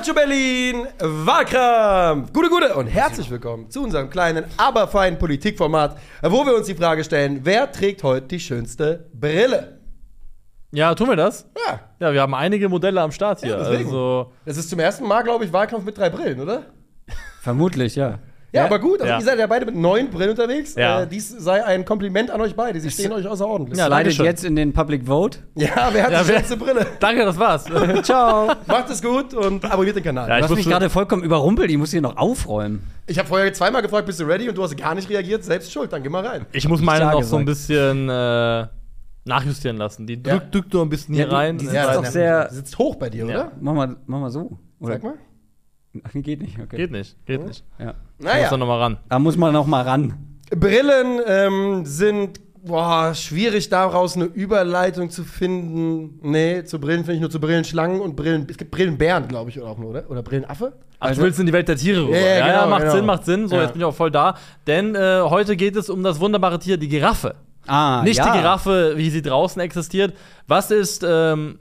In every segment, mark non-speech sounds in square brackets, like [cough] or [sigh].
Calcio Berlin, Wahlkampf. Gute, gute und herzlich willkommen zu unserem kleinen, aber feinen Politikformat, wo wir uns die Frage stellen, wer trägt heute die schönste Brille? Ja, tun wir das? Ja, Ja, wir haben einige Modelle am Start hier. deswegen. also, das ist zum ersten Mal, glaube ich, Wahlkampf mit drei Brillen, oder? Vermutlich, ja. Ja, aber gut, also Ja. ihr seid ja beide mit neun Brillen unterwegs. Ja. Äh, dies sei ein Kompliment an euch beide. Sie stehen euch außerordentlich. Ja, Leidet jetzt in den Public Vote. Ja, wer hat Ja, die schönste Brille? [laughs] danke, das war's. [laughs] Ciao. Macht es gut und abonniert den Kanal. Ja, Du ich hast mich gerade vollkommen überrumpelt. Ich muss hier noch aufräumen. Ich habe vorher zweimal gefragt, bist du ready? Und du hast gar nicht reagiert. Selbst schuld, dann geh mal rein. Ich muss meine Ja noch so ein bisschen äh, nachjustieren lassen. Die Ja. drückt drückt nur ein bisschen Ja, hier die- rein. die Das sitzt ist doch sehr- sitzt hoch bei dir, Ja. oder? Mach mal, mach mal so. Oder? Sag mal. Ach, [laughs] geht nicht. Okay. Geht nicht, geht nicht. Ja. Ich muss da Naja, nochmal ran. Da muss man noch mal ran. Brillen ähm, sind boah, schwierig daraus eine Überleitung zu finden. Nee, zu Brillen finde ich nur zu Brillenschlangen und Brillen. Es gibt Brillenbären, glaube ich, oder auch nur, oder? Oder Brillenaffe? Ach, Also- du willst in die Welt der Tiere rüber. Ja, ja, Ja, ja, genau, macht genau. Sinn, macht Sinn. So, Ja. jetzt bin ich auch voll da. Denn äh, heute geht es um das wunderbare Tier, die Giraffe. Ah, Nicht ja. die Giraffe, wie sie draußen existiert. Was ist ähm,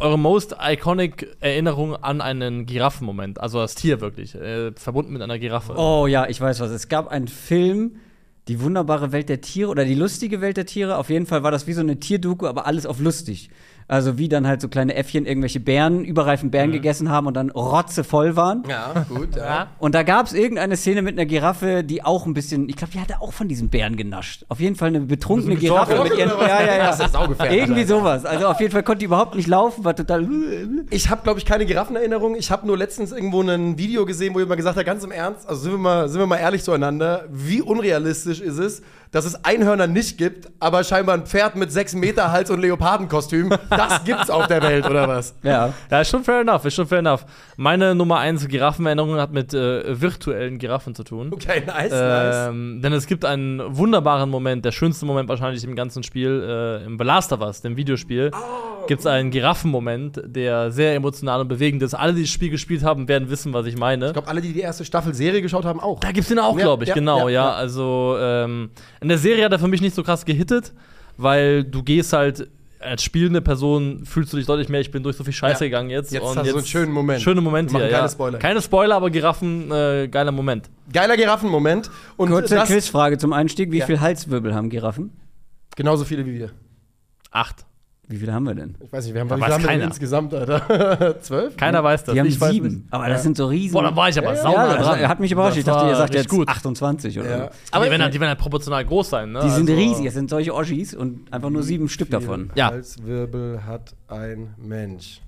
eure most iconic Erinnerung an einen Giraffenmoment? Also das Tier wirklich, äh, verbunden mit einer Giraffe. Oh ja, ich weiß was. Es gab einen Film, Die wunderbare Welt der Tiere oder die lustige Welt der Tiere. Auf jeden Fall war das wie so eine Tierdoku, aber alles auf lustig. Also wie dann halt so kleine Äffchen irgendwelche Bären, überreifen Bären gegessen haben und dann rotzevoll waren. Ja, gut, ja. Und da gab es irgendeine Szene mit einer Giraffe, die auch ein bisschen, ich glaube, die hatte auch von diesen Bären genascht. Auf jeden Fall eine betrunkene Giraffe Besoffen mit ihren. Ja, ja, ja. Das ist saugefährlich, Irgendwie sowas. Also auf jeden Fall konnte die überhaupt nicht laufen, war total. Ich habe, glaube ich, keine Giraffenerinnerung. Ich habe nur letztens irgendwo ein Video gesehen, wo jemand gesagt hat, ganz im Ernst, also sind wir mal, sind wir mal ehrlich zueinander, wie unrealistisch ist es, dass es Einhörner nicht gibt, aber scheinbar ein Pferd mit 6 Meter Hals und Leopardenkostüm, das gibt's auf der Welt, oder was? Ja. Ja, ist schon fair enough, ist schon fair enough. Meine Nummer 1 Giraffenerinnerung hat mit äh, virtuellen Giraffen zu tun. Okay, nice, nice. Ähm, denn es gibt einen wunderbaren Moment, der schönste Moment wahrscheinlich im ganzen Spiel, äh, im The Last of Us, dem Videospiel, Oh. Gibt es einen Giraffenmoment, der sehr emotional und bewegend ist. Alle, die das Spiel gespielt haben, werden wissen, was ich meine. Ich glaube, alle, die die erste Staffel Serie geschaut haben, auch. Da gibt's den auch, glaube ich, ja, genau, ja, ja. ja. Also ähm, in der Serie hat er für mich nicht so krass gehittet, weil du gehst halt als spielende Person fühlst du dich deutlich mehr, ich bin durch so viel Scheiße Ja. gegangen jetzt. Jetzt hast du so einen schönen Moment. Schöne Moment hier, keine ja. Spoiler. Keine Spoiler, aber Giraffen, äh, geiler Moment. Geiler Giraffenmoment. Und Kurze Quizfrage zum Einstieg. Wie Ja. viel Halswirbel haben Giraffen? genauso viele wie wir. Acht. Wie viele haben wir denn? Ich weiß nicht, wir haben, Da wie viele haben wir denn insgesamt, Alter? [laughs] Zwölf? Keiner weiß das. Die haben ich sieben. Aber das sind so riesen. Boah, da war ich aber Ja, ja. sauber ja, das dran. hat mich überrascht. Ich Das dachte, ihr sagt jetzt gut. 28 oder Ja. so. Aber die werden, halt, die werden halt proportional groß sein, ne? Die sind Also- riesig, es sind solche Oschis und einfach nur sieben Stück davon. Ja. Halswirbel hat ein Mensch.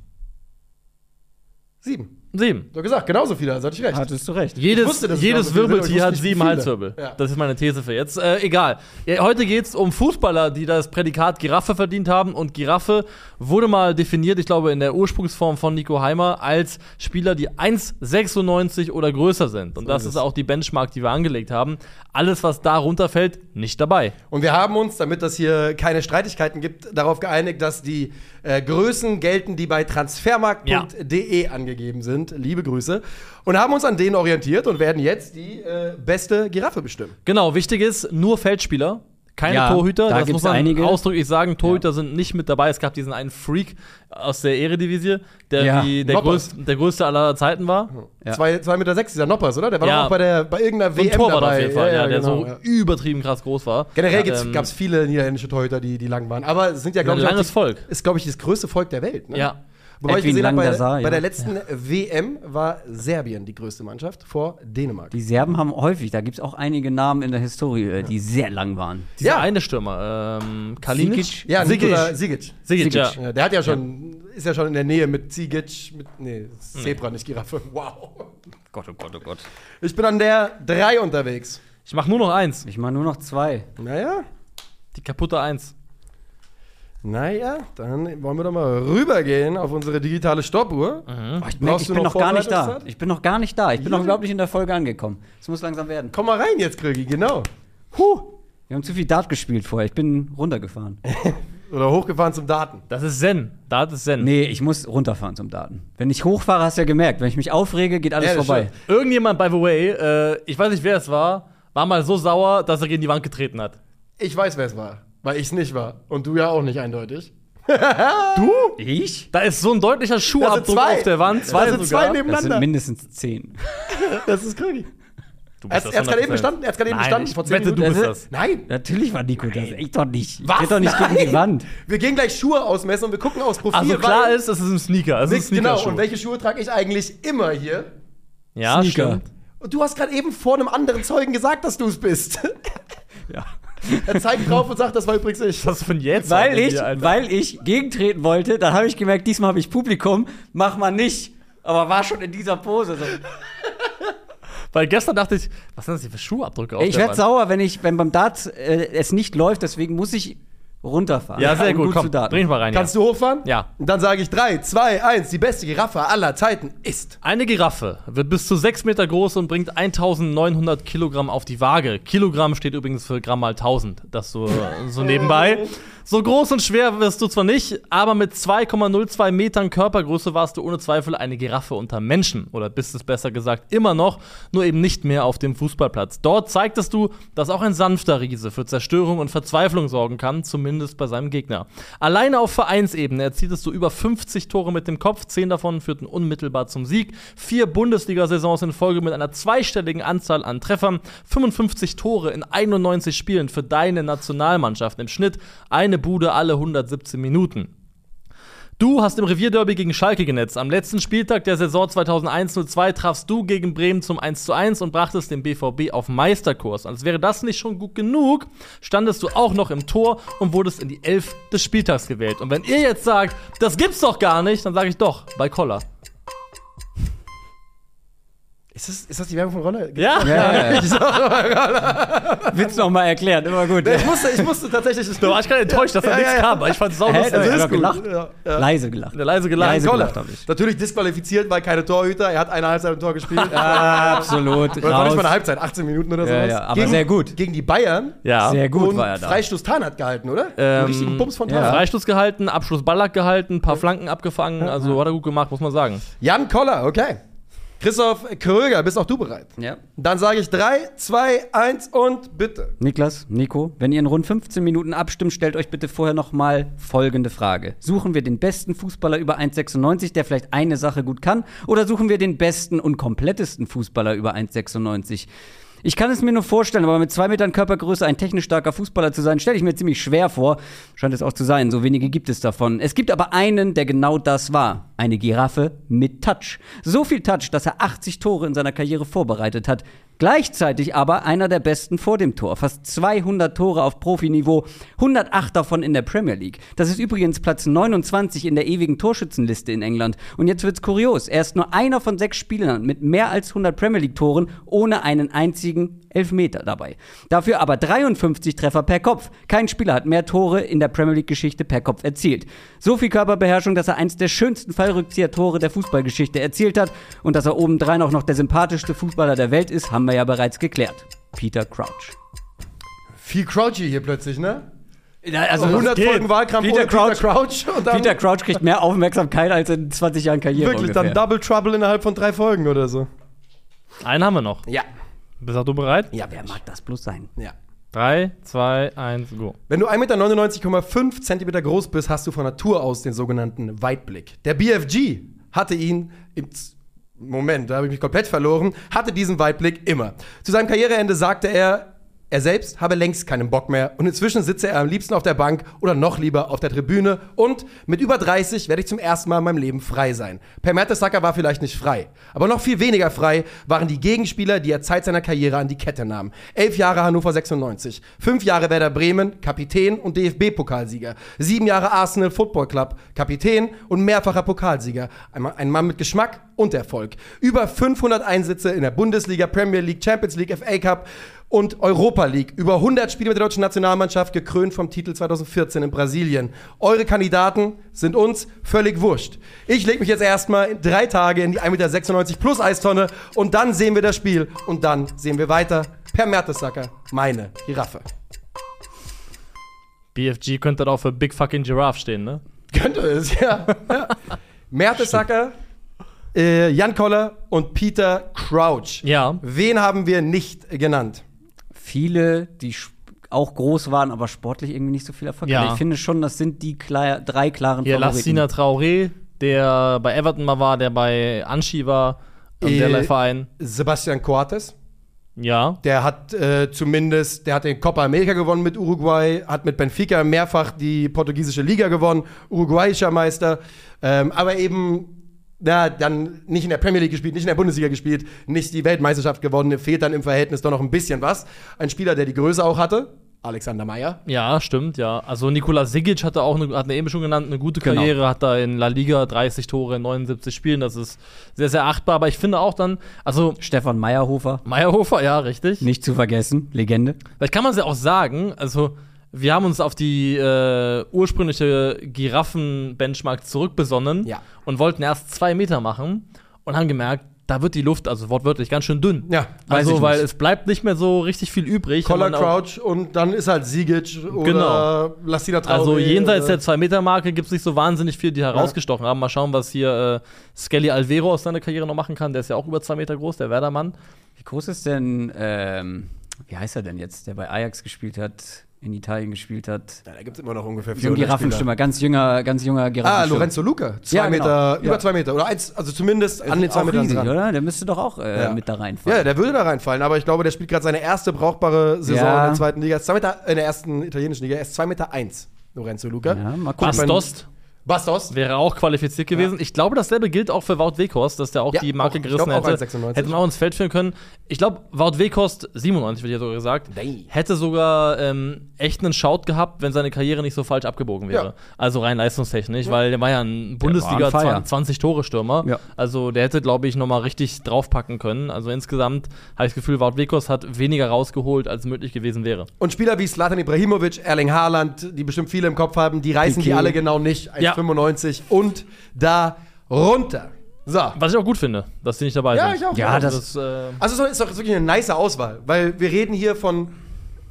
Sieben. Sieben. Du hast gesagt, genauso viele, also hatte ich recht. Hattest du recht. Jedes, wusste, jedes Wirbeltier hat sieben. Halswirbel. Ja. Das ist meine These für jetzt. Äh, egal. Ja, heute geht es um Fußballer, die das Prädikat Giraffe verdient haben. Und Giraffe wurde mal definiert, ich glaube, in der Ursprungsform von Nico Heimer, als Spieler, die 1,96 oder größer sind. Und das ist auch die Benchmark, die wir angelegt haben. Alles, was da runterfällt, nicht dabei. Und wir haben uns, damit das hier keine Streitigkeiten gibt, darauf geeinigt, dass die äh, Größen gelten, die bei transfermarkt.de angegeben sind. Liebe Grüße. Und haben uns an denen orientiert und werden jetzt die äh, beste Giraffe bestimmen. Genau, wichtig ist, nur Feldspieler. Keine Ja, Torhüter, da das gibt's muss man einige. ausdrücklich sagen. Torhüter sind nicht mit dabei. Es gab diesen einen Freak aus der Eredivisie, der Ja, wie der, größte, der größte aller Zeiten war. Ja. Zwei, zwei Meter sechs, dieser Noppers, oder? Der war Ja. doch auch bei, der, bei irgendeiner So WM Torwart dabei. auf jeden Fall, ja, der genau, so ja. übertrieben krass groß war. Generell Ja, ja, ähm, gab es viele niederländische Torhüter, die, die lang waren. Aber es sind ja, ein glaube ich, langes die, Volk. ist, glaube ich, das größte Volk der Welt. Ne? Ja. Wobei ich Edwin gesehen habe, bei, Langdasar, bei ja. der letzten WM war Serbien die größte Mannschaft vor Dänemark. Die Serben haben häufig, da gibt es auch einige Namen in der Historie, die sehr lang waren. Dieser Ja. eine Stürmer, ähm, Kalinic? Sigic? Ja, Sigic. Nikola Sigic. Sigic, ja. Ja, der hat ja schon, ist ja schon in der Nähe mit Zigic, mit, nee, Zebra, nicht Giraffe. Wow. Gott, oh Gott, oh Gott. Ich bin an der 3 unterwegs. Ich mach nur noch eins. Ich mache nur noch zwei. Naja, Die kaputte Eins. Naja, dann wollen wir doch mal rübergehen auf unsere digitale Stoppuhr. Oh, ich merke, ich du bin noch noch gar nicht da. Ich bin noch gar nicht da. Ich bin Ja. noch überhaupt nicht in der Folge angekommen. Es muss langsam werden. Komm mal rein jetzt, Krögi, genau. Huh. Wir haben zu viel Dart gespielt vorher. Ich bin runtergefahren. [laughs] Oder hochgefahren zum Daten. Das ist Zen. Da ist Zen. Nee, ich muss runterfahren zum Daten. Wenn ich hochfahre, hast du ja gemerkt. Wenn ich mich aufrege, geht alles Ja, vorbei. stimmt. Irgendjemand, by the way, äh, ich weiß nicht, wer es war, war mal so sauer, dass er gegen die Wand getreten hat. Ich weiß, wer es war, weil ich es nicht war. Und du ja auch nicht eindeutig. [laughs] Du? Ich? Da ist so ein deutlicher Schuhabdruck zwei. auf der Wand. Da sind zwei Das nebeneinander. sind mindestens zehn. [laughs] Das ist Krügi. Du Er bist hat das es gerade eben 100%. bestanden. Er hat gerade eben Nein, bestanden. ich Vor zehn wette, du Minuten. bist Das das. Nein. Natürlich war Nico das. Ich doch nicht. Ich Was? tritt doch nicht gegen die Wand. Wir gehen gleich Schuhe ausmessen und wir gucken aufs Profil. Also klar ist, es ist ein Sneaker. Es ist ein Genau, Sneakerschuh. und welche Schuhe trage ich eigentlich immer hier? ja, Sneaker. stimmt. Und du hast gerade eben vor einem anderen Zeugen gesagt, dass du es bist. Ja. Er zeigt drauf und sagt, das war übrigens ich. Was für ein jetzt? Weil ich, Hier, Alter. weil ich gegentreten wollte, dann habe ich gemerkt, diesmal habe ich Publikum, mach mal nicht. Aber war schon in dieser Pose. So. Weil gestern dachte ich, was sind das hier für Schuhabdrücke auf ich werde sauer, wenn ich, wenn beim Darts äh, es nicht läuft, deswegen muss ich runterfahren. Ja, sehr gut. Komm, zu darten. bring ich mal rein. Kannst ja. du hochfahren? Ja. Und dann sage ich 3, 2, 1. Die beste Giraffe aller Zeiten ist. Eine Giraffe wird bis zu 6 Meter groß und bringt 1900 Kilogramm auf die Waage. Kilogramm steht übrigens für Gramm mal 1000. Das so, so nebenbei. So groß und schwer wirst du zwar nicht, aber mit 2,02 Metern Körpergröße warst du ohne Zweifel eine Giraffe unter Menschen. Oder bist es besser gesagt immer noch, nur eben nicht mehr auf dem Fußballplatz. Dort zeigtest du, dass auch ein sanfter Riese für Zerstörung und Verzweiflung sorgen kann, zumindest bei seinem Gegner. Alleine auf Vereinsebene erzieltest du über 50 Tore mit dem Kopf, 10 davon führten unmittelbar zum Sieg, vier Bundesliga-Saisons in Folge mit einer zweistelligen Anzahl an Treffern, 55 Tore in 91 Spielen für deine Nationalmannschaft im Schnitt, eine Bude alle 117 Minuten. Du hast im Revierderby gegen Schalke genetzt. Am letzten Spieltag der Saison 2001-02 trafst du gegen Bremen zum 1:1 und brachtest den BVB auf Meisterkurs. Als wäre das nicht schon gut genug, standest du auch noch im Tor und wurdest in die Elf des Spieltags gewählt. Und wenn ihr jetzt sagt, das gibt's doch gar nicht, dann sage ich doch, bei Koller. Ist das, ist das die Werbung von Rolle? Ja? [laughs] Ja, ja, ja. Willst du noch mal erklären? Immer gut. Ich musste, ich musste tatsächlich. Da war ich gerade enttäuscht, dass da Ja, nichts ja, ja. kam, aber ich fand's sau Hä? lustig. Also ist er gelacht? Ja, ja. Leise gelacht. Leise gelacht. Leise gelacht hab ich. Natürlich disqualifiziert, weil keine Torhüter. Er hat eine Halbzeit im Tor gespielt. [laughs] Absolut. Oder war nicht mal eine Halbzeit, 18 Minuten oder sowas. ja, aber sehr gut. Gegen die Bayern. Ja. Sehr gut und war er da. Freistoß Tan hat gehalten, oder? Ähm, richtigen Bums von Tan. ja. Freistoß gehalten, Abschluss Ballack gehalten, paar Flanken abgefangen, also hat er gut gemacht, muss man sagen. Jan Koller, okay. Christoph Kröger, bist auch du bereit? Ja. Dann sage ich 3, 2, 1 und bitte. Niklas, Nico, wenn ihr in rund 15 Minuten abstimmt, stellt euch bitte vorher noch mal folgende Frage. Suchen wir den besten Fußballer über 1,96, der vielleicht eine Sache gut kann, oder suchen wir den besten und komplettesten Fußballer über 1,96? Ich kann es mir nur vorstellen, aber mit zwei Metern Körpergröße ein technisch starker Fußballer zu sein, stelle ich mir ziemlich schwer vor. Scheint es auch zu sein, so wenige gibt es davon. Es gibt aber einen, der genau das war. Eine Giraffe mit Touch. So viel Touch, dass er 80 Tore in seiner Karriere vorbereitet hat. Gleichzeitig aber einer der besten vor dem Tor. Fast 200 Tore auf Profiniveau, 108 davon in der Premier League. Das ist übrigens Platz 29 in der ewigen Torschützenliste in England. Und jetzt wird's kurios. Er ist nur einer von sechs Spielern mit mehr als 100 Premier League Toren ohne einen einzigen Elfmeter dabei. Dafür aber 53 Treffer per Kopf. Kein Spieler hat mehr Tore in der Premier League Geschichte per Kopf erzielt. So viel Körperbeherrschung, dass er eins der schönsten Fallrückzieher-Tore der Fußballgeschichte erzielt hat und dass er obendrein auch noch der sympathischste Fußballer der Welt ist, haben wir ja bereits geklärt. Peter Crouch. Viel Crouchy hier plötzlich, ne? Also 100 geht. Folgen Wahlkampf Peter ohne Peter Crouch. Und dann Peter Crouch kriegt mehr Aufmerksamkeit als in 20 Jahren Karriere wirklich ungefähr. dann Double Trouble innerhalb von drei Folgen oder so. Einen haben wir noch. Ja. Bist auch du bereit? Ja, Wer mag das bloß sein? Ja. 3, 2, 1, go. Wenn du 1,99,5 Meter Zentimeter groß bist, hast du von Natur aus den sogenannten Weitblick. Der BFG hatte ihn im Z Moment, da habe ich mich komplett verloren, hatte diesen Weitblick immer. Zu seinem Karriereende sagte er, er selbst habe längst keinen Bock mehr und inzwischen sitze er am liebsten auf der Bank oder noch lieber auf der Tribüne und mit über 30 werde ich zum ersten Mal in meinem Leben frei sein. Per Mertesacker war vielleicht nicht frei, aber noch viel weniger frei waren die Gegenspieler, die er Zeit seiner Karriere an die Kette nahm. Elf Jahre Hannover 96, fünf Jahre Werder Bremen, Kapitän und DFB-Pokalsieger, sieben Jahre Arsenal Football Club, Kapitän und mehrfacher Pokalsieger. Ein Mann- mit Geschmack und Erfolg. Über 500 Einsätze in der Bundesliga, Premier League, Champions League, FA Cup und Europa League. Über 100 Spiele mit der deutschen Nationalmannschaft, gekrönt vom Titel 2014 in Brasilien. Eure Kandidaten sind uns völlig wurscht. Ich lege mich jetzt erstmal drei Tage in die 1,96 Meter plus Eistonne und dann sehen wir das Spiel und dann sehen wir weiter. Per Mertesacker, meine Giraffe. BFG könnte dann auch für Big Fucking Giraffe stehen, ne? Könnte es, ja. ja. Mertesacker, äh, Jan Koller und Peter Crouch. Ja. Wen haben wir nicht genannt? Viele, die auch groß waren, aber sportlich irgendwie nicht so viel Erfolg Ja. Ich finde schon, das sind die klar, drei klaren Hier Favoriten. Lassina Traoré, der bei Everton mal war, der bei Anchi war, im Äh, derlei Verein. Sebastian Coates, Ja. der hat äh, zumindest, der hat den Copa America gewonnen mit Uruguay, hat mit Benfica mehrfach die portugiesische Liga gewonnen, uruguayischer Meister, ähm, aber eben na, dann nicht in der Premier League gespielt, nicht in der Bundesliga gespielt, nicht die Weltmeisterschaft gewonnen, fehlt dann im Verhältnis doch noch ein bisschen was. Ein Spieler, der die Größe auch hatte, Alexander Meyer. Ja, stimmt, ja. Also Nikola Sigic hatte auch, eine, hat er eben schon genannt, eine gute Genau. Karriere, hat da in La Liga 30 Tore in 79 Spielen, das ist sehr, sehr achtbar. Aber ich finde auch dann, also Stefan Meyerhofer, Meyerhofer, ja, richtig. nicht zu vergessen, Legende. Vielleicht kann man es ja auch sagen, also wir haben uns auf die äh, ursprüngliche Giraffen-Benchmark zurückbesonnen Ja. und wollten erst zwei Meter machen und haben gemerkt, da wird die Luft, also wortwörtlich, ganz schön dünn. Ja, weiß Also, ich weil nicht. es bleibt nicht mehr so richtig viel übrig. Collar Crouch und dann ist halt Sigic oder Genau. Lassina Traoré. Also jenseits der 2-Meter-Marke gibt es nicht so wahnsinnig viel, die herausgestochen haben. Mal schauen, was hier äh, Skelly Alvero aus seiner Karriere noch machen kann. Der ist ja auch über zwei Meter groß, der Werdermann. Wie groß ist denn, ähm, wie heißt er denn jetzt, der bei Ajax gespielt hat, in Italien gespielt hat? Ja, da gibt es immer noch ungefähr So ein 400 Spieler. Giraffenstimmer, ganz junger, ganz junger Ah, Giraffenstimmer. Lorenzo Luca. Zwei Ja, genau. Meter, Ja. über zwei Meter. Oder eins, also zumindest an den zwei Metern riesig, dran. oder? Der müsste doch auch äh, Ja. mit da reinfallen. Ja, der würde da reinfallen, aber ich glaube, der spielt gerade seine erste brauchbare Saison Ja. in der zweiten Liga. Zwei Meter, in der ersten italienischen Liga. Er ist 2 Meter eins, Lorenzo Luca. Ja, mal gucken. Bastos Bastos. wäre auch qualifiziert gewesen. Ich glaube, dasselbe gilt auch für Wout Weghorst, dass der auch Ja, die Marke auch- gerissen glaub hätte. 1,96. Hätte man auch ins Feld führen können. Ich glaube, Wout Weghorst, 97 wird hier sogar gesagt, Nee. hätte sogar ähm, echt einen Shout gehabt, wenn seine Karriere nicht so falsch abgebogen wäre. Ja. Also rein leistungstechnisch, weil der war ja ein Bundesliga on fire. 20-Tore-Stürmer. Ja. Also der hätte, glaube ich, nochmal richtig draufpacken können. Also insgesamt habe ich das Gefühl, Wout Weghorst hat weniger rausgeholt, als möglich gewesen wäre. Und Spieler wie Slatan Ibrahimovic, Erling Haaland, die bestimmt viele im Kopf haben, die reißen die Piqué. alle genau nicht. Ja. 1,95 und da runter. So. Was ich auch gut finde, dass die nicht dabei Ja, sind. ich auch. Ja, Also das- äh, Also es ist doch wirklich eine nice Auswahl, weil wir reden hier von,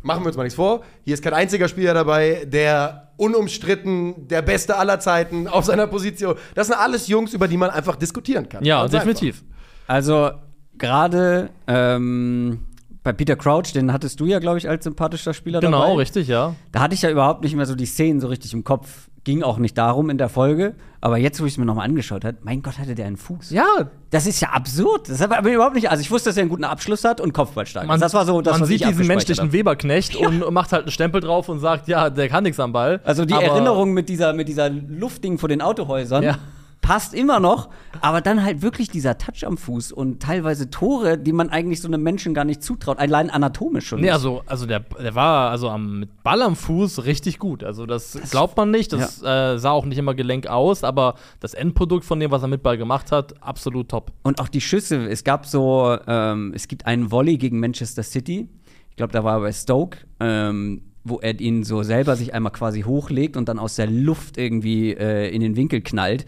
machen wir uns mal nichts vor, hier ist kein einziger Spieler dabei, der unumstritten der Beste aller Zeiten auf seiner Position. Das sind alles Jungs, über die man einfach diskutieren kann. ja, Ganz definitiv. Also gerade ähm, bei Peter Crouch, den hattest du ja, glaube ich, als sympathischer Spieler Genau, dabei. richtig, ja. Da hatte ich ja überhaupt nicht mehr so die Szenen so richtig im Kopf. Ging auch nicht darum in der Folge. Aber jetzt, wo ich es mir nochmal angeschaut habe, mein Gott, hatte der einen Fuß. Ja, Das ist ja absurd. Das hat aber überhaupt nicht. Also ich wusste, dass er einen guten Abschluss hat und Kopfballstark. man, das war so, das man sieht diesen menschlichen hab. Weberknecht und macht halt einen Stempel drauf und sagt, ja, der kann nichts am Ball. Also die Erinnerung mit dieser, mit dieser Luftding vor den Autohäusern Ja. Passt immer noch, aber dann halt wirklich dieser Touch am Fuß und teilweise Tore, die man eigentlich so einem Menschen gar nicht zutraut, allein anatomisch schon. Nee, nicht. also, also der, der war also am, mit Ball am Fuß richtig gut. Also das, glaubt man nicht. Das äh, sah auch nicht immer gelenk aus, aber das Endprodukt von dem, was er mit Ball gemacht hat, absolut top. Und auch die Schüsse, es gab so, ähm, es gibt einen Volley gegen Manchester City. Ich glaube, da war er bei Stoke, ähm, wo er ihn so selber sich einmal quasi hochlegt und dann aus der Luft irgendwie äh, in den Winkel knallt.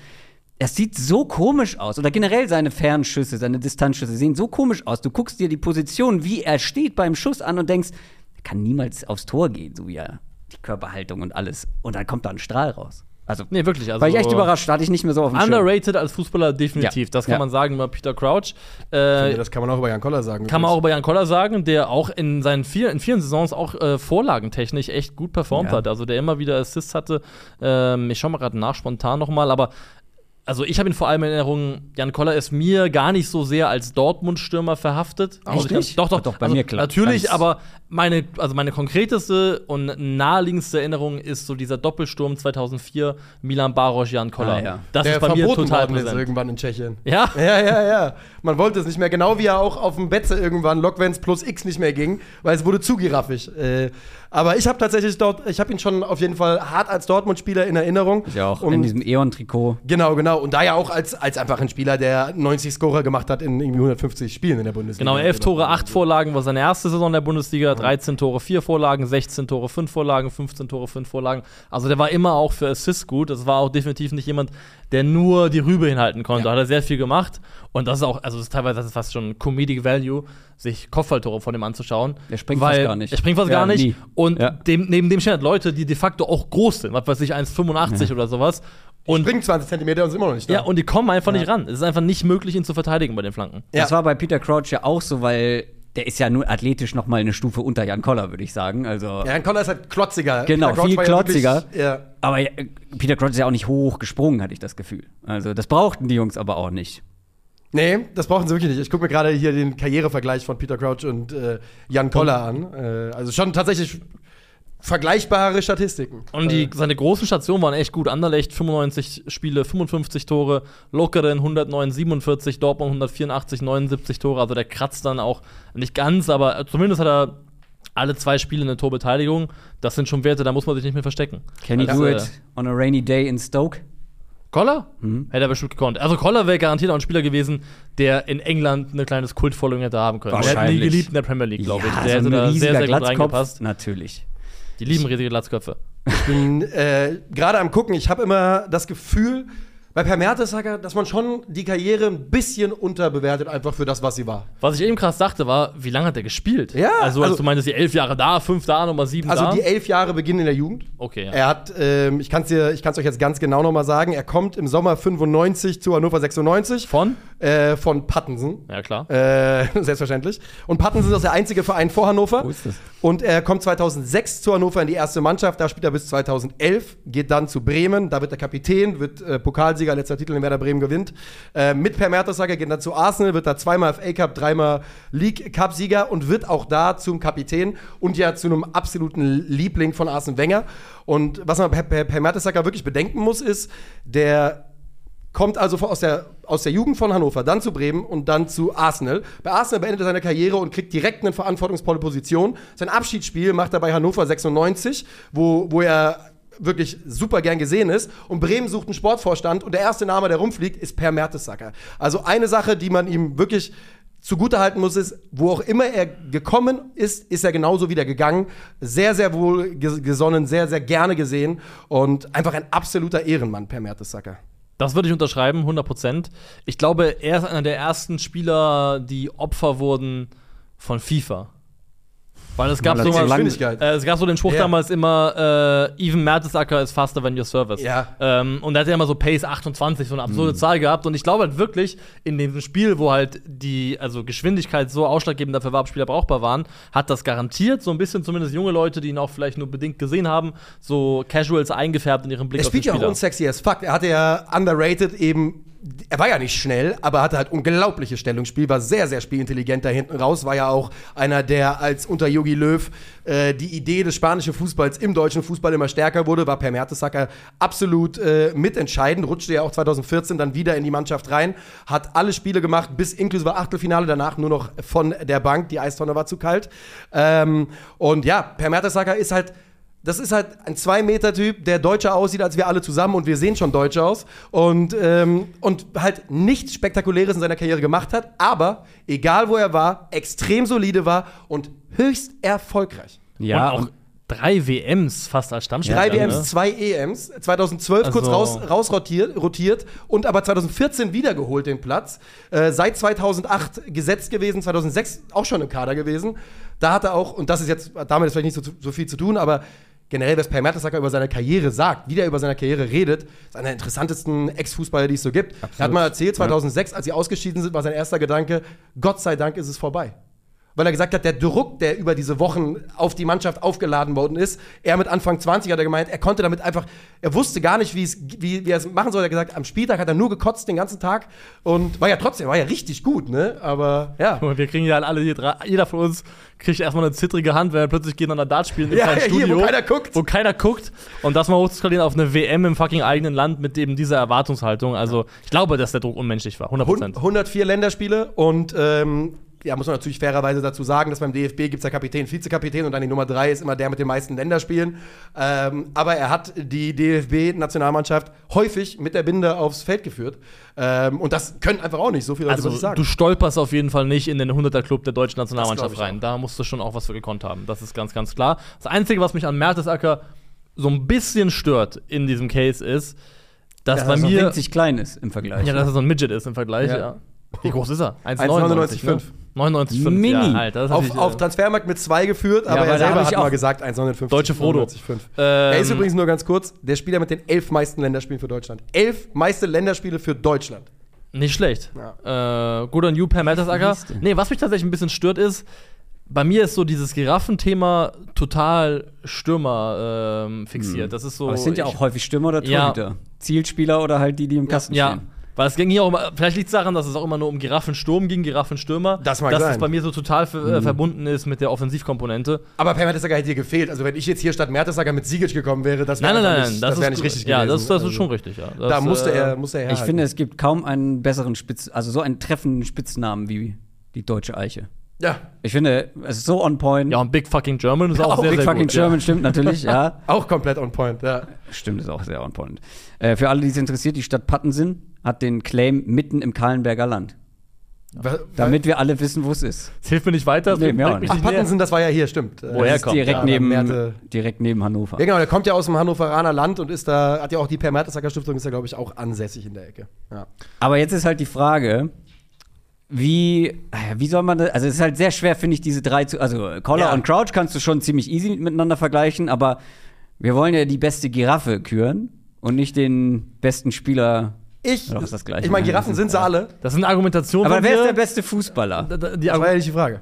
Es sieht so komisch aus. Oder generell seine Fernschüsse, seine Distanzschüsse sehen so komisch aus. Du guckst dir die Position, wie er steht beim Schuss an und denkst, er kann niemals aufs Tor gehen, so wie er die Körperhaltung und alles. Und dann kommt da ein Strahl raus. Also, Nee, wirklich. Also, war ich echt überrascht, hatte ich nicht mehr so auf dem Schirm. Underrated als Fußballer definitiv. Ja. Das kann Ja. man sagen über Peter Crouch. Äh, das kann man auch über Jan Koller sagen. Kann man auch über Jan Koller sagen, der auch in seinen vier, in vielen Saisons auch äh, vorlagentechnisch echt gut performt Ja. hat. Also der immer wieder Assists hatte. Ähm, ich schaue mal gerade nach spontan nochmal, aber also ich habe ihn vor allem in Erinnerung, Jan Koller ist mir gar nicht so sehr als Dortmund-Stürmer verhaftet. Echt Also ich hab-? Doch, doch, doch, bei also mir klar. Natürlich, aber meine, also meine konkreteste und naheliegendste Erinnerung ist so dieser Doppelsturm 2004, Milan Baros, Jan Koller. Ah, ja. Das der ist bei mir verboten total worden ist präsent. irgendwann in Tschechien. Ja? Ja, ja, ja. Man wollte es nicht mehr. Genau wie er auch auf dem Betze irgendwann Logwens plus X nicht mehr ging, weil es wurde zu giraffig. Äh, aber ich habe tatsächlich dort, ich habe ihn schon auf jeden Fall hart als Dortmund-Spieler in Erinnerung. Ich auch. Und in diesem E.ON-Trikot. Genau, genau. Und da ja auch als, als einfach ein Spieler, der 90 Scorer gemacht hat in irgendwie 150 Spielen in der Bundesliga. Genau, 11 Tore, 8 Vorlagen war seine erste Saison in der Bundesliga, 13 Tore, 4 Vorlagen, 16 Tore, 5 Vorlagen, 15 Tore, 5 Vorlagen. Also der war immer auch für Assists gut. Das war auch definitiv nicht jemand, der nur die Rübe hinhalten konnte. Ja. Hat er sehr viel gemacht. Und das ist auch, also das ist teilweise das ist fast schon Comedic Value, sich Kopfballtore von dem anzuschauen. Der springt weil fast gar nicht. Er springt fast Ja, gar nicht. nie. Und Ja. dem, neben dem stehen halt Leute, die de facto auch groß sind. Was weiß ich, 1,85 oder sowas. Und Springt 20 Zentimeter und ist immer noch nicht da. ja, und die kommen einfach Ja. nicht ran. Es ist einfach nicht möglich, ihn zu verteidigen bei den Flanken. Ja. Das war bei Peter Crouch ja auch so, weil der ist ja nur athletisch noch mal eine Stufe unter Jan Koller, würde ich sagen. Also Ja, Jan Koller ist halt klotziger. Genau, viel ja wirklich- klotziger. Ja. Aber äh, Peter Crouch ist ja auch nicht hoch gesprungen, hatte ich das Gefühl. Also das brauchten die Jungs aber auch nicht. Nee, das brauchen sie wirklich nicht. Ich gucke mir gerade hier den Karrierevergleich von Peter Crouch und äh, Jan Koller an. Äh, also schon tatsächlich vergleichbare Statistiken. Und die, seine großen Stationen waren echt gut. Anderlecht 95 Spiele, 55 Tore, Lokeren 109, 47, Dortmund 184, 79 Tore. Also der kratzt dann auch nicht ganz, aber zumindest hat er alle zwei Spiele eine Torbeteiligung. Das sind schon Werte, da muss man sich nicht mehr verstecken. Can he Das, do äh, it on a rainy day in Stoke? Koller? Hätte er bestimmt gekonnt. Also Koller wäre garantiert auch ein Spieler gewesen, der in England eine kleines Kultfollowing hätte haben können. Der hätte nie Wahrscheinlich. geliebt in der Premier League, glaube ich. Ja, Der so hätte ein da sehr, sehr gut reingepasst. Natürlich. Die lieben riesige Glatzköpfe. Ich bin äh, gerade am gucken, ich habe immer das Gefühl, bei Per Mertesacker, dass man schon die Karriere ein bisschen unterbewertet, einfach für das, was sie war. Was ich eben krass dachte, war, wie lange hat er gespielt? Ja, Also, als also- du meintest, die elf Jahre da, fünf da, nochmal sieben Also da. die elf Jahre beginnen in der Jugend. okay, ja. Er hat, ähm, ich kann es euch jetzt ganz genau nochmal sagen, er kommt im Sommer 95 zu Hannover 96 Von? Äh, von Pattensen. Ja, klar. Äh, [laughs] selbstverständlich. Und Pattensen ist der einzige Verein vor Hannover. Wo ist das? Und er kommt 2006 zu Hannover in die erste Mannschaft. Da spielt er bis 2011, geht dann zu Bremen. Da wird er Kapitän, wird äh, Pokalsieger, letzter Titel, den Werder Bremen gewinnt. Äh, mit Per Mertesacker geht dann zu Arsenal, wird da zweimal FA Cup, dreimal League Cup Sieger und wird auch da zum Kapitän und ja zu einem absoluten Liebling von Arsene Wenger. Und was man bei Per, per Mertesacker wirklich bedenken muss, ist, der kommt also aus der, aus der Jugend von Hannover, dann zu Bremen und dann zu Arsenal. Bei Arsenal beendet er seine Karriere und kriegt direkt eine verantwortungsvolle Position. Sein Abschiedsspiel macht er bei Hannover 96, wo, wo er wirklich super gern gesehen ist. Und Bremen sucht einen Sportvorstand und der erste Name, der rumfliegt, ist Per Mertesacker. Also eine Sache, die man ihm wirklich zugutehalten muss, ist, wo auch immer er gekommen ist, ist er genauso wieder gegangen. Sehr, sehr wohl ges- gesonnen, sehr, sehr gerne gesehen und einfach ein absoluter Ehrenmann, Per Mertesacker. Das würde ich unterschreiben, 100 Prozent. Ich glaube, er ist einer der ersten Spieler, die Opfer wurden von FIFA. Weil es gab, Weil so er mal, äh, es gab so den Spruch Ja. damals immer, äh, even Mertesacker is faster than your service. Ja. Ähm, und er hat ja immer so Pace 28, so eine absurde Zahl gehabt. Und ich glaube halt wirklich, in dem Spiel, wo halt die also Geschwindigkeit so ausschlaggebend dafür war, ob Spieler brauchbar waren, hat das garantiert so ein bisschen zumindest junge Leute, die ihn auch vielleicht nur bedingt gesehen haben, so Casuals eingefärbt in ihrem Blick Er spielt ja auch unsexy as fuck. Er hatte ja underrated eben. Er war ja nicht schnell, aber hatte halt unglaubliches Stellungsspiel, war sehr, sehr spielintelligent da hinten raus. War ja auch einer, der als unter Jogi Löw äh, die Idee des spanischen Fußballs im deutschen Fußball immer stärker wurde. War Per Mertesacker absolut äh, mitentscheidend. Rutschte ja auch 2014 dann wieder in die Mannschaft rein. Hat alle Spiele gemacht, bis inklusive Achtelfinale. Danach nur noch von der Bank. Die Eistonne war zu kalt. Ähm, und ja, Per Mertesacker ist halt das ist halt ein Zwei-Meter-Typ, der deutscher aussieht als wir alle zusammen und wir sehen schon deutsch aus und, ähm, und halt nichts Spektakuläres in seiner Karriere gemacht hat, aber egal wo er war, extrem solide war und höchst erfolgreich. Ja, und auch drei WMs fast als Stammspieler. Drei ne? WMs, zwei EMs, 2012 kurz Also- raus, rausrotiert rotiert und aber 2014 wiedergeholt den Platz. Äh, seit 2008 gesetzt gewesen, 2006 auch schon im Kader gewesen. Da hat er auch, und das ist jetzt, damit ist vielleicht nicht so, so viel zu tun, aber generell, was Per Mertesacker über seine Karriere sagt, wie der über seine Karriere redet, ist einer der interessantesten Ex-Fußballer, die es so gibt. Er hat mal erzählt, 2006, als sie ausgeschieden sind, war sein erster Gedanke, Gott sei Dank ist es vorbei. Weil er gesagt hat, der Druck, der über diese Wochen auf die Mannschaft aufgeladen worden ist, er mit Anfang 20 hat er gemeint, er konnte damit einfach, er wusste gar nicht, wie, es, wie, wie er es machen soll. Er hat gesagt, am Spieltag hat er nur gekotzt den ganzen Tag und war ja trotzdem, war ja richtig gut, ne? Aber ja. Und wir kriegen ja alle jeder von uns kriegt erstmal eine zittrige Hand, wenn wir plötzlich gegeneinander Dart spielen im Ja, kleinen ja, hier, Studio. wo keiner guckt. Wo keiner guckt. Und das mal hochzuskalieren auf eine WM im fucking eigenen Land mit eben dieser Erwartungshaltung. Also, ich glaube, dass der Druck unmenschlich war. 100 Prozent. 104 Länderspiele und ähm, ja, muss man natürlich fairerweise dazu sagen, dass beim DFB gibt es ja Kapitän, Vizekapitän und dann die Nummer drei ist immer der mit den meisten Länderspielen. Ähm, aber er hat die DFB-Nationalmannschaft häufig mit der Binde aufs Feld geführt. Ähm, und das können einfach auch nicht so viele Leute, Also, sagen. du stolperst auf jeden Fall nicht in den 100er-Club der deutschen Nationalmannschaft rein. auch. Da musst du schon auch was für gekonnt haben. Das ist ganz, ganz klar. Das Einzige, was mich an Mertesacker so ein bisschen stört in diesem Case ist, dass dass bei er so mir. winzig klein ist im Vergleich. Ja, dass er so ein Midget ist im Vergleich, ja. Ja. Wie groß ist er? 1,99,5. ne? 99,5. Mini. Ja, Alter, auf, natürlich, auf äh, Transfermarkt mit zwei geführt, aber weil er selber ich hat auch- mal gesagt 1,59. Deutsche Frodo. 99,5. Ähm, er ist übrigens nur ganz kurz der Spieler mit den elf meisten Länderspielen für Deutschland. Elf meiste Länderspiele für Deutschland. Nicht schlecht. Äh, gut on you, Per Mertesacker. Nee, was mich tatsächlich ein bisschen stört ist, bei mir ist so dieses Giraffenthema total Stürmer ähm, fixiert. Das ist so. Aber es sind ja ich- auch häufig Stürmer oder Ja. Torhüter. Zielspieler oder halt die, die im Kasten Ja. stehen. Weil es ging hier auch immer, vielleicht liegt es daran, dass es auch immer nur um Giraffensturm ging, Giraffenstürmer. Das mag dass sein. es bei mir so total ver- Mhm. äh, verbunden ist mit der Offensivkomponente. Aber Per Mertesacker hätte dir gefehlt. Also, wenn ich jetzt hier statt Mertesacker mit Sigic gekommen wäre, das wäre Nein, nein, nein, nicht, das, das wäre nicht richtig Ja, gewesen. das, das Also, ist schon richtig. Ja. Das, Da musste äh, er, musste er Ich herhalten. finde, es gibt kaum einen besseren Spitz, also so einen treffenden Spitznamen wie die deutsche Eiche. Ja, Ich finde, es ist so on point. Ja, und Big Fucking German ist auch, Auch sehr, Big sehr fucking gut. German stimmt natürlich, ja. [laughs] auch komplett on point, ja. Stimmt, ist auch sehr on point. Äh, für alle, die es interessiert, die Stadt Pattensen hat den Claim mitten im Kahlenberger Land. Wa- Damit wir alle wissen, wo es ist. Das hilft mir nicht weiter. Nee, mir auch mich nicht. Ach. Pattensen, das war ja hier, stimmt. Woher Das ist kommt? direkt, Ja, neben, Merte- direkt neben Hannover. Ja, genau, der kommt ja aus dem Hannoveraner Land und ist da, hat ja auch die Per Mertesacker Stiftung, ist ja, glaube ich, auch ansässig in der Ecke. Ja. Aber jetzt ist halt die Frage, wie, wie soll man das, also es ist halt sehr schwer, finde ich, diese drei zu, also Collar Ja. und Crouch kannst du schon ziemlich easy miteinander vergleichen, aber wir wollen ja die beste Giraffe küren und nicht den besten Spieler. Ich, doch, ist das Gleiche. ich meine, Giraffen sind sie alle. Das sind Argumentationen Aber von wer ist der beste Fußballer? Da- da- Die Das war ja Argu nicht die Frage.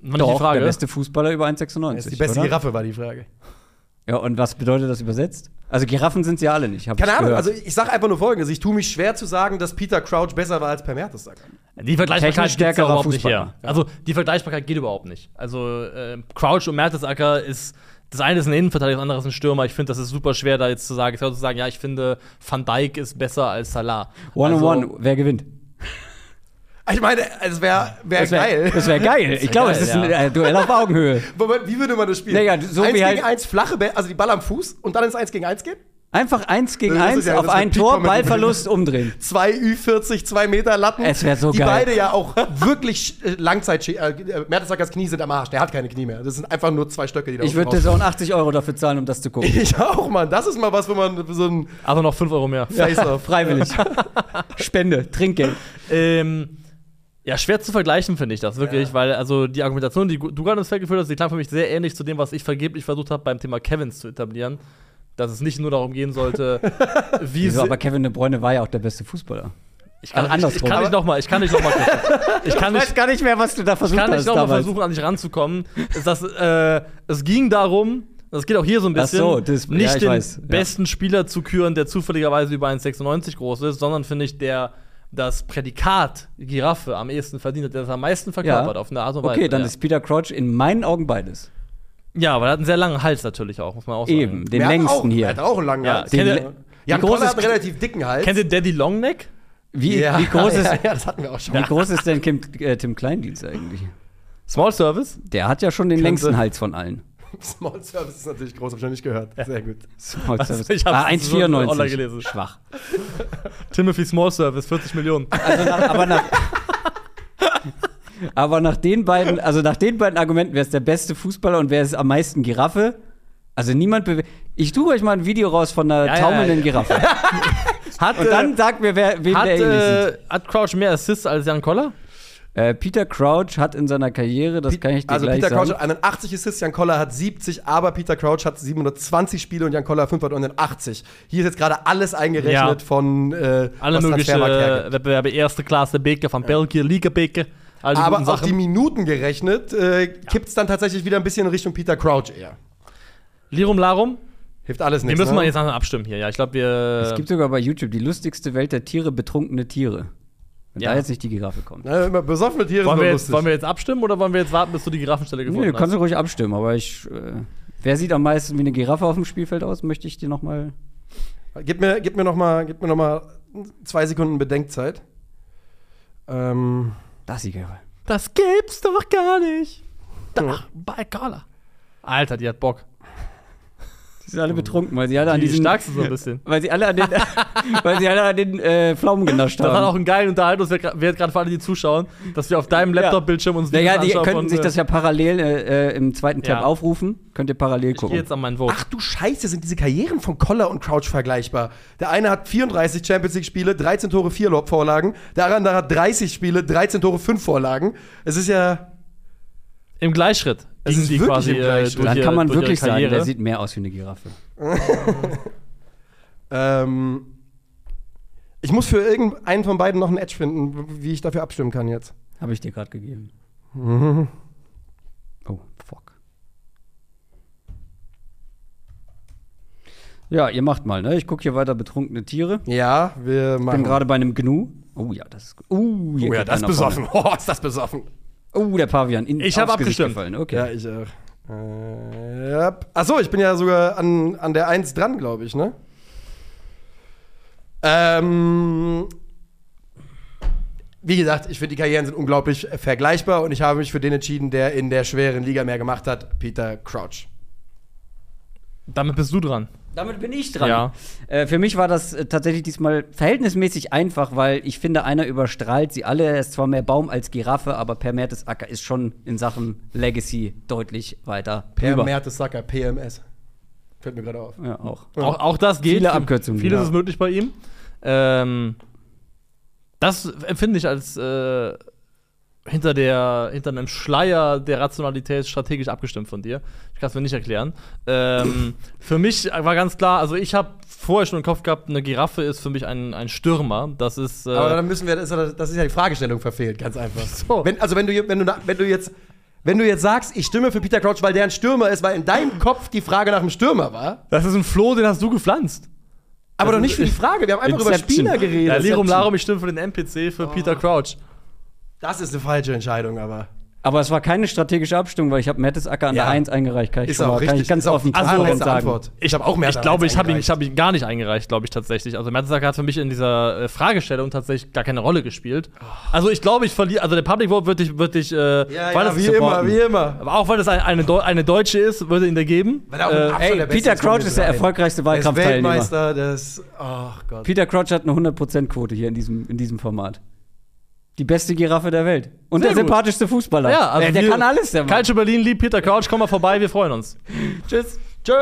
war Doch, die Frage. der beste Fußballer über 1,96. Die beste oder? Giraffe war die Frage. Ja, und was bedeutet das übersetzt? Also Giraffen sind sie ja alle nicht. Keine ich Ahnung, gehört. also ich sage einfach nur folgendes: Ich tue mich schwer zu sagen, dass Peter Crouch besser war als Per Mertesacker. Die Vergleichbarkeit ja stärkerer überhaupt nicht Fußballer. her. Also die Vergleichbarkeit geht überhaupt nicht. Also äh, Crouch und Mertesacker ist das eine ist ein Innenverteidiger, das andere ist ein Stürmer. Ich finde, das ist super schwer, da jetzt zu sagen. Ich würde sagen, ja, ich finde, Van Dijk ist besser als Salah. One also, on one, wer gewinnt? Ich meine, es wäre wär geil. Das wäre geil. Ich glaube, es ist ein ja. äh, Duell auf Augenhöhe. [laughs] Wie würde man das spielen? Naja, so eins wie gegen halt- eins, flache Bälle, also die Ball am Fuß und dann ins Eins gegen Eins gehen? Einfach eins gegen eins ja- auf ein Tor, Ballverlust [laughs] umdrehen. Zwei Ü40, zwei Meter Latten. Es wär so die geil. beide ja auch [laughs] wirklich äh, Langzeit. Äh, Mertesackers Knie sind am Arsch. Der hat keine Knie mehr. Das sind einfach nur zwei Stöcke, die da Ich würde dir so 80 Euro dafür zahlen, um das zu gucken. [laughs] Ich auch, Mann. Das ist mal was, wo man so ein Also noch 5 Euro mehr. Freiwillig. Spende, Trinkgeld. Ähm, ja, schwer zu vergleichen, finde ich das wirklich, Ja. weil also die Argumentation, die du gerade ins Feld geführt hast, die klang für mich sehr ähnlich zu dem, was ich vergeblich versucht habe, beim Thema Kevins zu etablieren. Dass es nicht nur darum gehen sollte, [laughs] wie Wieso, aber Kevin De Bruyne war ja auch der beste Fußballer. ich kann, also ich, ich kann nicht noch mal, ich kann nicht noch mal [laughs] ich kann nicht, gar nicht mehr, was du da ich versucht kann nicht hast noch mal damals. versuchen, an dich ranzukommen. Das, äh, es ging darum, das geht auch hier so ein bisschen, so, das- ja, nicht ich den weiß, ja. besten Spieler zu küren, der zufälligerweise über 1,96 groß ist, sondern finde ich, der das Prädikat Giraffe am ehesten verdient hat, der das am meisten verkörpert auf eine Art und Weise. Okay, dann ja. ist Peter Crouch in meinen Augen beides. Ja, aber er hat einen sehr langen Hals natürlich auch, muss man auch sagen. Eben, den hat längsten auch, Er hier. hat auch einen langen Ja, Hals. kennt Den- ihr, Jan Wie groß Koller hat ist- einen relativ dicken Hals. kennt ihr Daddy Longneck? Wie, ja, wie, groß [laughs] ist, ja, ja, das hatten wir auch schon. wie groß ist denn Kim, äh, Tim Kleindienst eigentlich? Small Service? Der hat ja schon den längsten Hals von allen. [laughs] Small Service ist natürlich groß, hab ich noch nicht gehört. Sehr gut. Small Service. Ich hab's ah, so online 1,94. gelesen. Schwach. Timothy Small Service, 40 Millionen. Also nach, aber nach. [laughs] aber nach den beiden, also nach den beiden Argumenten, wer ist der beste Fußballer und wer ist am meisten Giraffe? Also niemand bewe Ich tue euch mal ein Video raus von einer Ja, taumelnden ja. Giraffe. [laughs] Hat, Und dann sagt mir, wer, wem hat, der ähnlich äh, hat Crouch mehr Assists als Jan Koller? Äh, Peter Crouch hat in seiner Karriere, das kann ich dir also gleich Peter sagen. Crouch hat 81 Assists, Jan Koller hat 70, aber Peter Crouch hat 720 Spiele und Jan Koller 580. Hier ist jetzt gerade alles eingerechnet Ja. von äh, Alle möglichen hergibt. Wettbewerbe, erste Klasse, Beke von Belgien, Liga Beke. All die Aber auf die. Minuten gerechnet äh, kippt es dann tatsächlich wieder ein bisschen in Richtung Peter Crouch eher. Lirum Larum. Hilft alles Wir nichts. müssen ne? mal jetzt nachher abstimmen hier. Ja, ich glaube, wir. Es gibt sogar bei YouTube die lustigste Welt der Tiere, betrunkene Tiere. Wenn Ja. da jetzt nicht die Giraffe kommt. Na, immer besoffene Tiere wollen, sind wir jetzt, lustig. wollen wir jetzt abstimmen oder wollen wir jetzt warten, bis du die Giraffenstelle Nee, gefunden du kannst hast? ruhig abstimmen, aber ich. Äh, wer sieht am meisten wie eine Giraffe auf dem Spielfeld aus, möchte ich dir noch mal. Gib mir, gib mir noch mal, gib mir noch mal zwei Sekunden Bedenkzeit. Ähm, Das ist Giraffe. Das gibt's doch gar nicht. Da, bei Koller. Alter, die hat Bock. Die sind alle betrunken, weil sie alle an Die diesen. stärkste so ein bisschen. [laughs] Weil sie alle an den, [laughs] weil sie alle an den äh, Pflaumen genascht Das hat auch haben. einen geilen Unterhaltungswert gerade für alle, die zuschauen, dass wir auf deinem Laptop-Bildschirm uns Naja, die könnten sich das ja parallel äh, äh, im zweiten Tab Ja. aufrufen. Könnt ihr parallel Ich gehe gucken. jetzt an meinen Vote. ach du Scheiße, sind diese Karrieren von Koller und Crouch vergleichbar. Der eine hat 34 Champions League Spiele, 13 Tore, 4 Lob- Vorlagen. Der andere hat 30 Spiele, 13 Tore, 5 Vorlagen. Es ist ja Im Gleichschritt. Gingen ist die wirklich quasi im äh, Gleichschritt. Dann kann man ihre wirklich sagen, der sieht mehr aus wie eine Giraffe. [laughs] ähm, Ich muss für irgendeinen von beiden noch einen Edge finden, wie ich dafür abstimmen kann jetzt. Habe ich dir gerade gegeben. Mhm. [laughs] Oh, fuck. Ja, ihr macht mal, ne? Ich gucke hier weiter betrunkene Tiere. Ja, wir Ich machen. bin gerade bei einem Gnu. Oh ja, das ist gut. Uh, hier Oh ja, das ist besoffen. [laughs] Oh, ist das besoffen. Oh, der Pavian. In, Ich hab aufs Gesicht abgestimmt. Gefallen. Okay. Ja, ich auch. Äh. Achso, ich bin ja sogar an, an der 1 dran, glaube ich, ne? Ähm. Wie gesagt, ich finde, die Karrieren sind unglaublich vergleichbar und ich habe mich für den entschieden, der in der schweren Liga mehr gemacht hat, Peter Crouch. Damit bist du dran. Damit bin ich dran. Ja. Äh, für mich war das äh, tatsächlich diesmal verhältnismäßig einfach, weil ich finde, einer überstrahlt sie alle. Er ist zwar mehr Baum als Giraffe, aber Per Mertesacker ist schon in Sachen Legacy deutlich weiter. Per drüber. Mertesacker, PMS. Fällt mir gerade auf. Ja, auch. Auch, auch das geht. Viele Abkürzungen, Vieles ja. ist möglich bei ihm. Ähm, das empfinde ich als äh, hinter, der, hinter einem Schleier der Rationalität strategisch abgestimmt von dir. Ich kann es mir nicht erklären. Ähm, [laughs] für mich war ganz klar, also ich habe vorher schon im Kopf gehabt, eine Giraffe ist für mich ein, ein Stürmer. Das ist. Äh, Aber dann müssen wir, das ist, ja- die Fragestellung verfehlt, ganz einfach. [laughs] So. Wenn, also wenn du, wenn, du, wenn du jetzt. Wenn du jetzt sagst, ich stimme für Peter Crouch, weil der ein Stürmer ist, weil in deinem Kopf die Frage nach dem Stürmer war, das ist ein Floh, den hast du gepflanzt. aber Das doch nicht für die Frage. Wir haben einfach über Inception. Spieler geredet. Ja, Lirum. Larum, ich stimme für den NPC, für Peter Crouch. Das ist eine falsche Entscheidung, aber. Aber es war keine strategische Abstimmung, weil ich habe Mertesacker an Ja. der 1 eingereicht. Kann ich, Ist schon auch mal, richtig. kann ich ganz offen Also, sagen. Antwort. Ich habe auch mehr Ich glaube, ich habe ihn, hab ihn gar nicht eingereicht, glaube ich tatsächlich. Also Mertesacker hat für mich in dieser äh, Fragestellung tatsächlich gar keine Rolle gespielt. Also ich glaube, ich verliere, also der Public Vote würde ich, würde ich, äh, Ja, weil ja, das wie supporten. immer, wie immer. Aber auch weil das ein, eine, Deu eine Deutsche ist, würde ihn der geben. Äh, ey, Peter Crouch ist der erfolgreichste Wahlkampfteilnehmer. Weltmeister, das. Ach Gott. Peter Crouch hat eine 100%-Quote hier in diesem, in diesem Format. Die beste Giraffe der Welt. Und Sehr der gut. sympathischste Fußballer. ja, also der, der wir- kann alles, der Mann. Berlin liebt Peter Crouch, komm mal vorbei, wir freuen uns. Tschüss. Tschö.